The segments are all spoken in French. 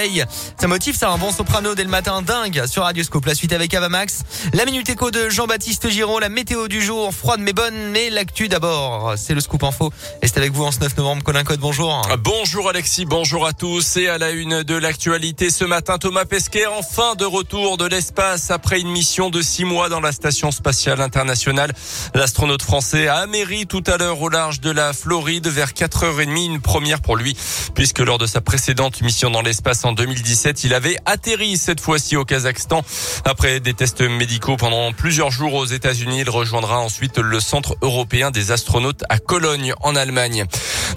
Hey, ça motive, ça un bon soprano dès le matin dingue sur Radioscope. La suite avec Avamax, la minute écho de Jean-Baptiste Giraud, la météo du jour, froide mais bonne, mais l'actu d'abord. C'est le scoop info. Et c'est avec vous en ce 9 novembre, Colin Code, bonjour. Bonjour Alexis, bonjour à tous. Et à la une de l'actualité ce matin, Thomas Pesquet, enfin de retour de l'espace après une mission de six mois dans la station spatiale internationale. L'astronaute français a améri tout à l'heure au large de la Floride vers 4h30, une première pour lui, puisque lors de sa précédente mission dans l'espace en 2017. Il avait atterri cette fois-ci au Kazakhstan. Après des tests médicaux pendant plusieurs jours aux États-Unis, il rejoindra ensuite le Centre européen des astronautes à Cologne en Allemagne.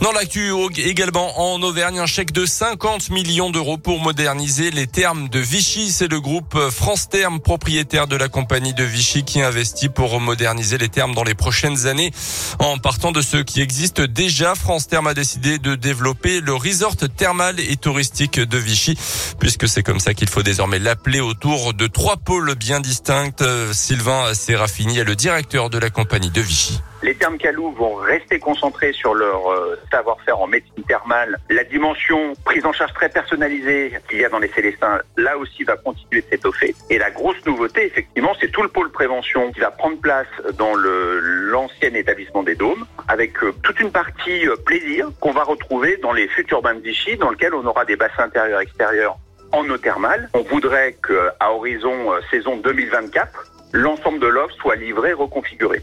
Dans l'actu également en Auvergne, un chèque de 50 millions d'euros pour moderniser les thermes de Vichy. C'est le groupe France Terme, propriétaire de la compagnie de Vichy, qui investit pour moderniser les thermes dans les prochaines années. En partant de ceux qui existent déjà, France Terme a décidé de développer le resort thermal et touristique de Vichy puisque c'est comme ça qu'il faut désormais l'appeler autour de trois pôles bien distincts. Sylvain Serafini est le directeur de la compagnie de Vichy. Les termes Calou vont rester concentrés sur leur euh, savoir-faire en médecine thermale. La dimension prise en charge très personnalisée qu'il y a dans les Célestins, là aussi, va continuer de s'étoffer. Et la grosse nouveauté, effectivement, c'est tout le pôle prévention qui va prendre place dans l'ancien établissement des Dômes, avec euh, toute une partie euh, plaisir qu'on va retrouver dans les futurs bains de Vichy, dans lequel on aura des bassins intérieurs et extérieurs en eau thermale. On voudrait qu'à horizon saison 2024, l'ensemble de l'offre soit livré, reconfiguré.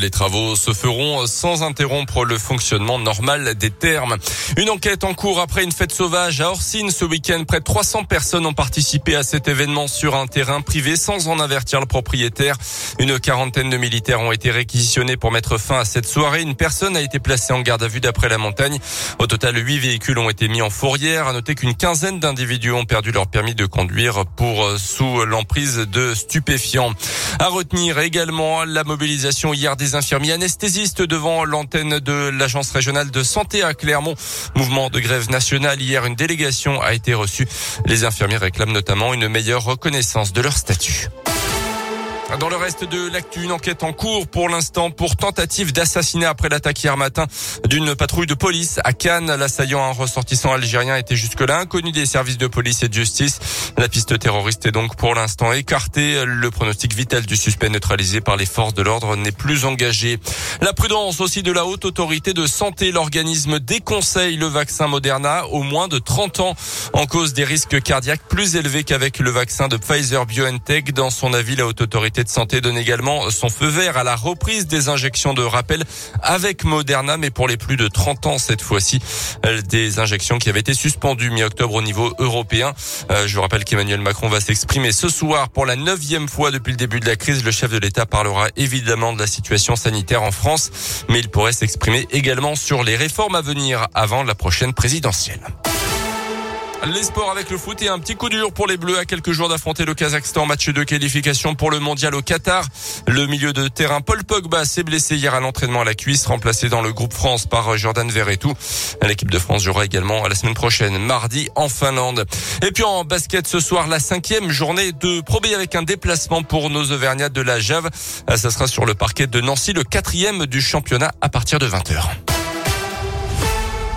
Les travaux se feront sans interrompre le fonctionnement normal des termes. Une enquête en cours après une fête sauvage à Orsine ce week-end. Près de 300 personnes ont participé à cet événement sur un terrain privé sans en avertir le propriétaire. Une quarantaine de militaires ont été réquisitionnés pour mettre fin à cette soirée. Une personne a été placée en garde à vue d'après la montagne. Au total, huit véhicules ont été mis en fourrière. À noter qu'une quinzaine d'individus ont perdu leur permis de conduire pour euh, sous l'emprise de stupéfiants. À retenir également la mobilisation hier des infirmiers anesthésistes devant l'antenne de l'agence régionale de santé à Clermont. Mouvement de grève nationale. Hier, une délégation a été reçue. Les infirmiers réclament notamment une meilleure reconnaissance de leur statut. Dans le reste de l'actu, une enquête en cours pour l'instant pour tentative d'assassinat après l'attaque hier matin d'une patrouille de police à Cannes. L'assaillant, un ressortissant algérien, était jusque-là inconnu des services de police et de justice. La piste terroriste est donc pour l'instant écartée. Le pronostic vital du suspect neutralisé par les forces de l'ordre n'est plus engagé. La prudence aussi de la haute autorité de santé. L'organisme déconseille le vaccin Moderna au moins de 30 ans en cause des risques cardiaques plus élevés qu'avec le vaccin de Pfizer BioNTech. Dans son avis, la haute autorité de santé donne également son feu vert à la reprise des injections de rappel avec Moderna, mais pour les plus de 30 ans cette fois-ci. Euh, des injections qui avaient été suspendues mi-octobre au niveau européen. Euh, je vous rappelle qu'Emmanuel Macron va s'exprimer ce soir pour la neuvième fois depuis le début de la crise. Le chef de l'État parlera évidemment de la situation sanitaire en France, mais il pourrait s'exprimer également sur les réformes à venir avant la prochaine présidentielle. Les sports avec le foot et un petit coup dur pour les Bleus à quelques jours d'affronter le Kazakhstan. Match de qualification pour le mondial au Qatar. Le milieu de terrain Paul Pogba s'est blessé hier à l'entraînement à la cuisse, remplacé dans le groupe France par Jordan Verretou. L'équipe de France jouera également la semaine prochaine, mardi, en Finlande. Et puis en basket ce soir, la cinquième journée de Pro avec un déplacement pour nos Auvergnats de la Jave. Ça sera sur le parquet de Nancy, le quatrième du championnat à partir de 20h.